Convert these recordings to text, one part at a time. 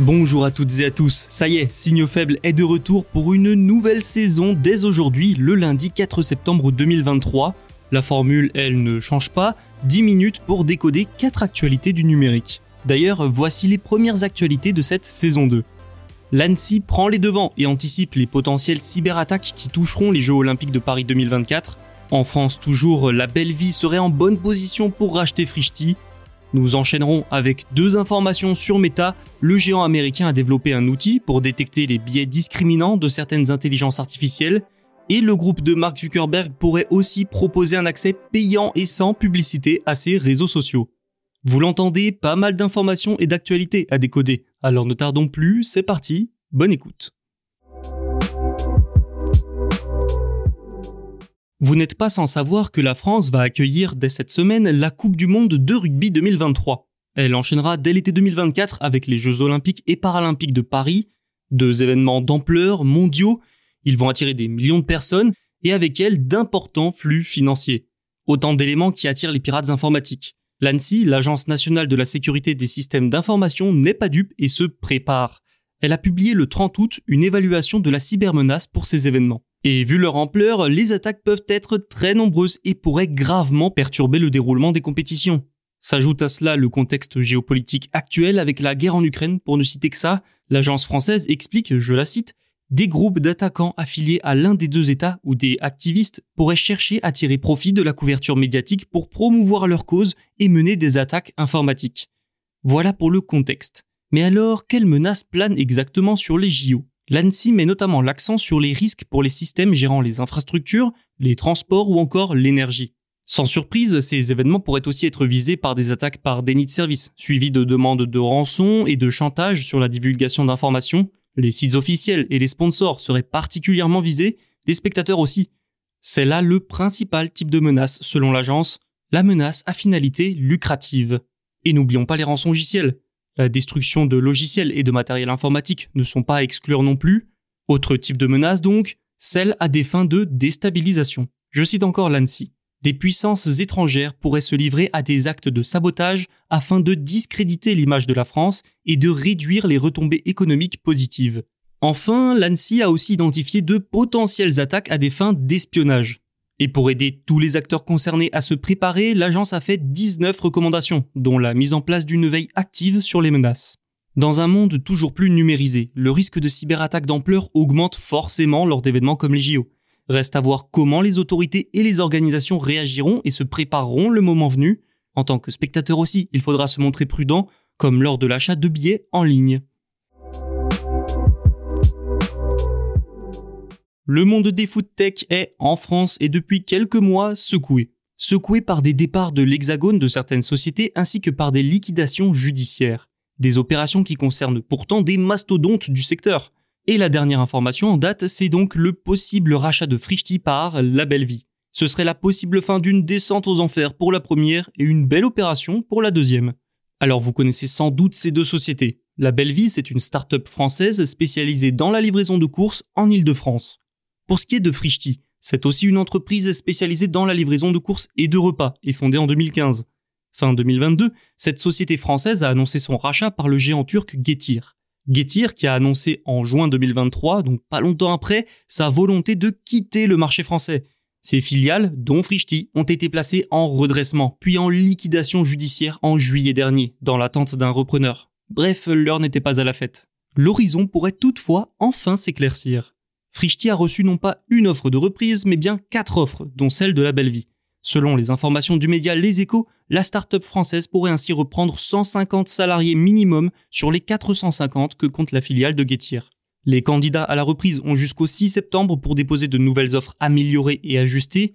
Bonjour à toutes et à tous, ça y est, Signaux Faibles est de retour pour une nouvelle saison dès aujourd'hui, le lundi 4 septembre 2023. La formule, elle ne change pas, 10 minutes pour décoder 4 actualités du numérique. D'ailleurs, voici les premières actualités de cette saison 2. L'ANSI prend les devants et anticipe les potentielles cyberattaques qui toucheront les Jeux Olympiques de Paris 2024. En France, toujours, la belle vie serait en bonne position pour racheter Frishti. Nous enchaînerons avec deux informations sur Meta. Le géant américain a développé un outil pour détecter les biais discriminants de certaines intelligences artificielles. Et le groupe de Mark Zuckerberg pourrait aussi proposer un accès payant et sans publicité à ses réseaux sociaux. Vous l'entendez, pas mal d'informations et d'actualités à décoder. Alors ne tardons plus, c'est parti, bonne écoute. Vous n'êtes pas sans savoir que la France va accueillir dès cette semaine la Coupe du Monde de rugby 2023. Elle enchaînera dès l'été 2024 avec les Jeux Olympiques et Paralympiques de Paris, deux événements d'ampleur mondiaux. Ils vont attirer des millions de personnes et avec elles d'importants flux financiers. Autant d'éléments qui attirent les pirates informatiques. L'ANSI, l'Agence nationale de la sécurité des systèmes d'information, n'est pas dupe et se prépare. Elle a publié le 30 août une évaluation de la cybermenace pour ces événements. Et vu leur ampleur, les attaques peuvent être très nombreuses et pourraient gravement perturber le déroulement des compétitions. S'ajoute à cela le contexte géopolitique actuel avec la guerre en Ukraine, pour ne citer que ça, l'agence française explique, je la cite, des groupes d'attaquants affiliés à l'un des deux États ou des activistes pourraient chercher à tirer profit de la couverture médiatique pour promouvoir leur cause et mener des attaques informatiques. Voilà pour le contexte. Mais alors, quelles menaces planent exactement sur les JO L'ANSI met notamment l'accent sur les risques pour les systèmes gérant les infrastructures, les transports ou encore l'énergie. Sans surprise, ces événements pourraient aussi être visés par des attaques par déni de service, suivies de demandes de rançon et de chantage sur la divulgation d'informations. Les sites officiels et les sponsors seraient particulièrement visés, les spectateurs aussi. C'est là le principal type de menace selon l'agence, la menace à finalité lucrative. Et n'oublions pas les rançongiciels. La destruction de logiciels et de matériel informatique ne sont pas à exclure non plus. Autre type de menace donc, celle à des fins de déstabilisation. Je cite encore l'ANSI. Des puissances étrangères pourraient se livrer à des actes de sabotage afin de discréditer l'image de la France et de réduire les retombées économiques positives. Enfin, l'ANSI a aussi identifié de potentielles attaques à des fins d'espionnage. Et pour aider tous les acteurs concernés à se préparer, l'agence a fait 19 recommandations, dont la mise en place d'une veille active sur les menaces. Dans un monde toujours plus numérisé, le risque de cyberattaque d'ampleur augmente forcément lors d'événements comme les JO. Reste à voir comment les autorités et les organisations réagiront et se prépareront le moment venu. En tant que spectateur aussi, il faudra se montrer prudent, comme lors de l'achat de billets en ligne. Le monde des food tech est, en France et depuis quelques mois, secoué. Secoué par des départs de l'hexagone de certaines sociétés ainsi que par des liquidations judiciaires. Des opérations qui concernent pourtant des mastodontes du secteur. Et la dernière information en date, c'est donc le possible rachat de Frishti par La Belle Vie. Ce serait la possible fin d'une descente aux enfers pour la première et une belle opération pour la deuxième. Alors vous connaissez sans doute ces deux sociétés. La Belle Vie, c'est une start-up française spécialisée dans la livraison de courses en Ile-de-France. Pour ce qui est de Frishti, c'est aussi une entreprise spécialisée dans la livraison de courses et de repas et fondée en 2015. Fin 2022, cette société française a annoncé son rachat par le géant turc Getir. Getir qui a annoncé en juin 2023, donc pas longtemps après, sa volonté de quitter le marché français. Ces filiales, dont Frishti, ont été placées en redressement, puis en liquidation judiciaire en juillet dernier, dans l'attente d'un repreneur. Bref, l'heure n'était pas à la fête. L'horizon pourrait toutefois enfin s'éclaircir. Frishti a reçu non pas une offre de reprise, mais bien quatre offres, dont celle de la belle vie. Selon les informations du média Les Échos, la start-up française pourrait ainsi reprendre 150 salariés minimum sur les 450 que compte la filiale de Getir. Les candidats à la reprise ont jusqu'au 6 septembre pour déposer de nouvelles offres améliorées et ajustées.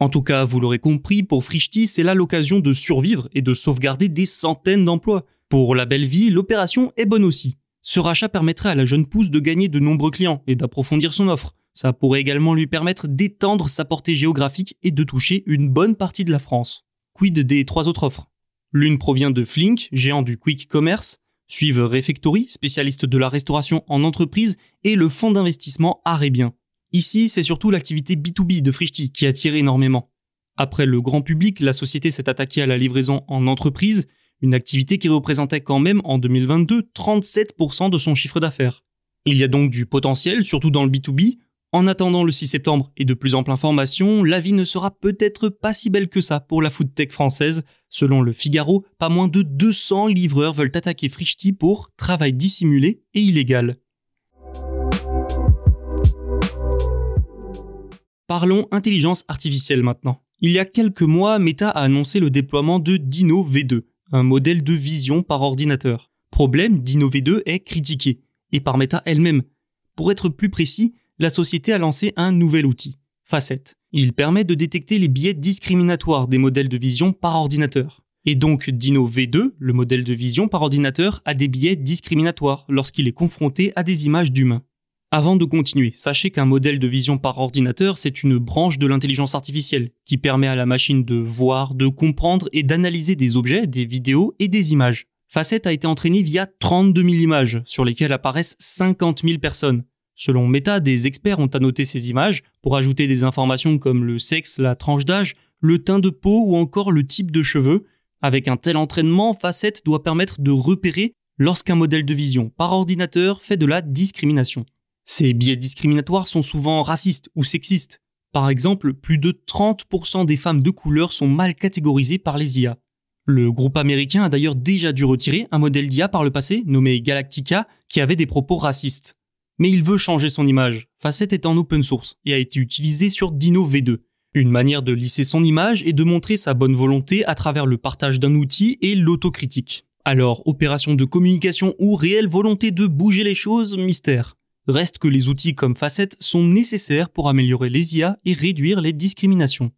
En tout cas, vous l'aurez compris, pour Frishti, c'est là l'occasion de survivre et de sauvegarder des centaines d'emplois. Pour la belle vie, l'opération est bonne aussi. Ce rachat permettrait à la jeune pousse de gagner de nombreux clients et d'approfondir son offre. Ça pourrait également lui permettre d'étendre sa portée géographique et de toucher une bonne partie de la France. Quid des trois autres offres? L'une provient de Flink, géant du quick commerce, Suivent Refectory, spécialiste de la restauration en entreprise, et le fonds d'investissement Arébien. Ici, c'est surtout l'activité B2B de Frishti qui attire énormément. Après le grand public, la société s'est attaquée à la livraison en entreprise, une activité qui représentait quand même en 2022 37% de son chiffre d'affaires. Il y a donc du potentiel, surtout dans le B2B, en attendant le 6 septembre et de plus amples informations, la vie ne sera peut-être pas si belle que ça pour la food tech française. Selon le Figaro, pas moins de 200 livreurs veulent attaquer Frishti pour travail dissimulé et illégal. Parlons intelligence artificielle maintenant. Il y a quelques mois, Meta a annoncé le déploiement de Dino V2, un modèle de vision par ordinateur. Problème, Dino V2 est critiqué, et par Meta elle-même. Pour être plus précis, la société a lancé un nouvel outil, Facet. Il permet de détecter les biais discriminatoires des modèles de vision par ordinateur. Et donc Dino V2, le modèle de vision par ordinateur, a des biais discriminatoires lorsqu'il est confronté à des images d'humains. Avant de continuer, sachez qu'un modèle de vision par ordinateur, c'est une branche de l'intelligence artificielle qui permet à la machine de voir, de comprendre et d'analyser des objets, des vidéos et des images. Facet a été entraîné via 32 000 images, sur lesquelles apparaissent 50 000 personnes. Selon Meta, des experts ont annoté ces images pour ajouter des informations comme le sexe, la tranche d'âge, le teint de peau ou encore le type de cheveux. Avec un tel entraînement, Facet doit permettre de repérer lorsqu'un modèle de vision par ordinateur fait de la discrimination. Ces biais discriminatoires sont souvent racistes ou sexistes. Par exemple, plus de 30% des femmes de couleur sont mal catégorisées par les IA. Le groupe américain a d'ailleurs déjà dû retirer un modèle d'IA par le passé nommé Galactica qui avait des propos racistes mais il veut changer son image. Facet est en open source et a été utilisé sur Dino V2. Une manière de lisser son image et de montrer sa bonne volonté à travers le partage d'un outil et l'autocritique. Alors, opération de communication ou réelle volonté de bouger les choses, mystère. Reste que les outils comme Facet sont nécessaires pour améliorer les IA et réduire les discriminations.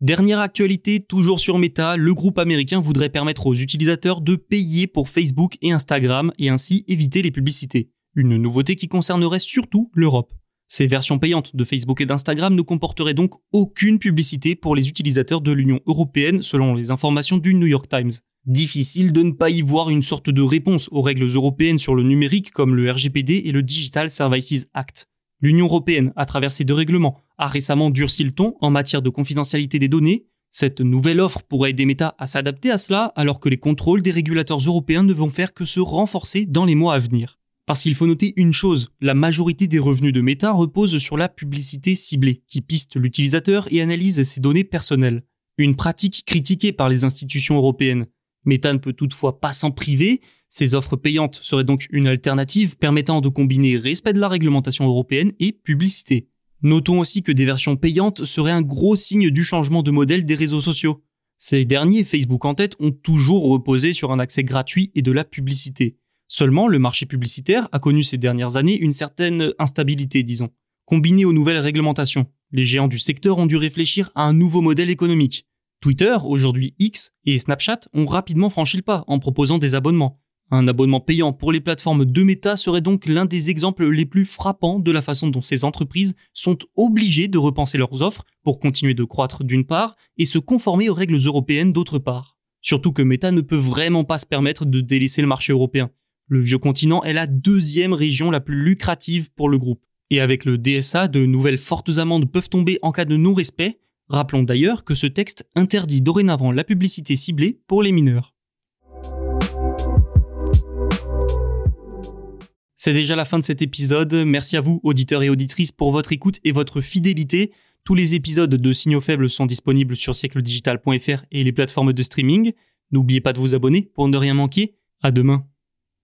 Dernière actualité, toujours sur Meta, le groupe américain voudrait permettre aux utilisateurs de payer pour Facebook et Instagram et ainsi éviter les publicités. Une nouveauté qui concernerait surtout l'Europe. Ces versions payantes de Facebook et d'Instagram ne comporteraient donc aucune publicité pour les utilisateurs de l'Union européenne selon les informations du New York Times. Difficile de ne pas y voir une sorte de réponse aux règles européennes sur le numérique comme le RGPD et le Digital Services Act. L'Union européenne, à travers ces deux règlements, a récemment durci le ton en matière de confidentialité des données. Cette nouvelle offre pourrait aider Meta à s'adapter à cela, alors que les contrôles des régulateurs européens ne vont faire que se renforcer dans les mois à venir. Parce qu'il faut noter une chose, la majorité des revenus de Meta repose sur la publicité ciblée, qui piste l'utilisateur et analyse ses données personnelles. Une pratique critiquée par les institutions européennes. Meta ne peut toutefois pas s'en priver, ces offres payantes seraient donc une alternative permettant de combiner respect de la réglementation européenne et publicité. Notons aussi que des versions payantes seraient un gros signe du changement de modèle des réseaux sociaux. Ces derniers, Facebook en tête, ont toujours reposé sur un accès gratuit et de la publicité. Seulement, le marché publicitaire a connu ces dernières années une certaine instabilité, disons. Combiné aux nouvelles réglementations, les géants du secteur ont dû réfléchir à un nouveau modèle économique. Twitter, aujourd'hui X, et Snapchat ont rapidement franchi le pas en proposant des abonnements. Un abonnement payant pour les plateformes de méta serait donc l'un des exemples les plus frappants de la façon dont ces entreprises sont obligées de repenser leurs offres pour continuer de croître d'une part et se conformer aux règles européennes d'autre part. Surtout que Meta ne peut vraiment pas se permettre de délaisser le marché européen. Le vieux continent est la deuxième région la plus lucrative pour le groupe. Et avec le DSA, de nouvelles fortes amendes peuvent tomber en cas de non-respect. Rappelons d'ailleurs que ce texte interdit dorénavant la publicité ciblée pour les mineurs. C'est déjà la fin de cet épisode. Merci à vous, auditeurs et auditrices, pour votre écoute et votre fidélité. Tous les épisodes de Signaux Faibles sont disponibles sur siècledigital.fr et les plateformes de streaming. N'oubliez pas de vous abonner pour ne rien manquer. À demain.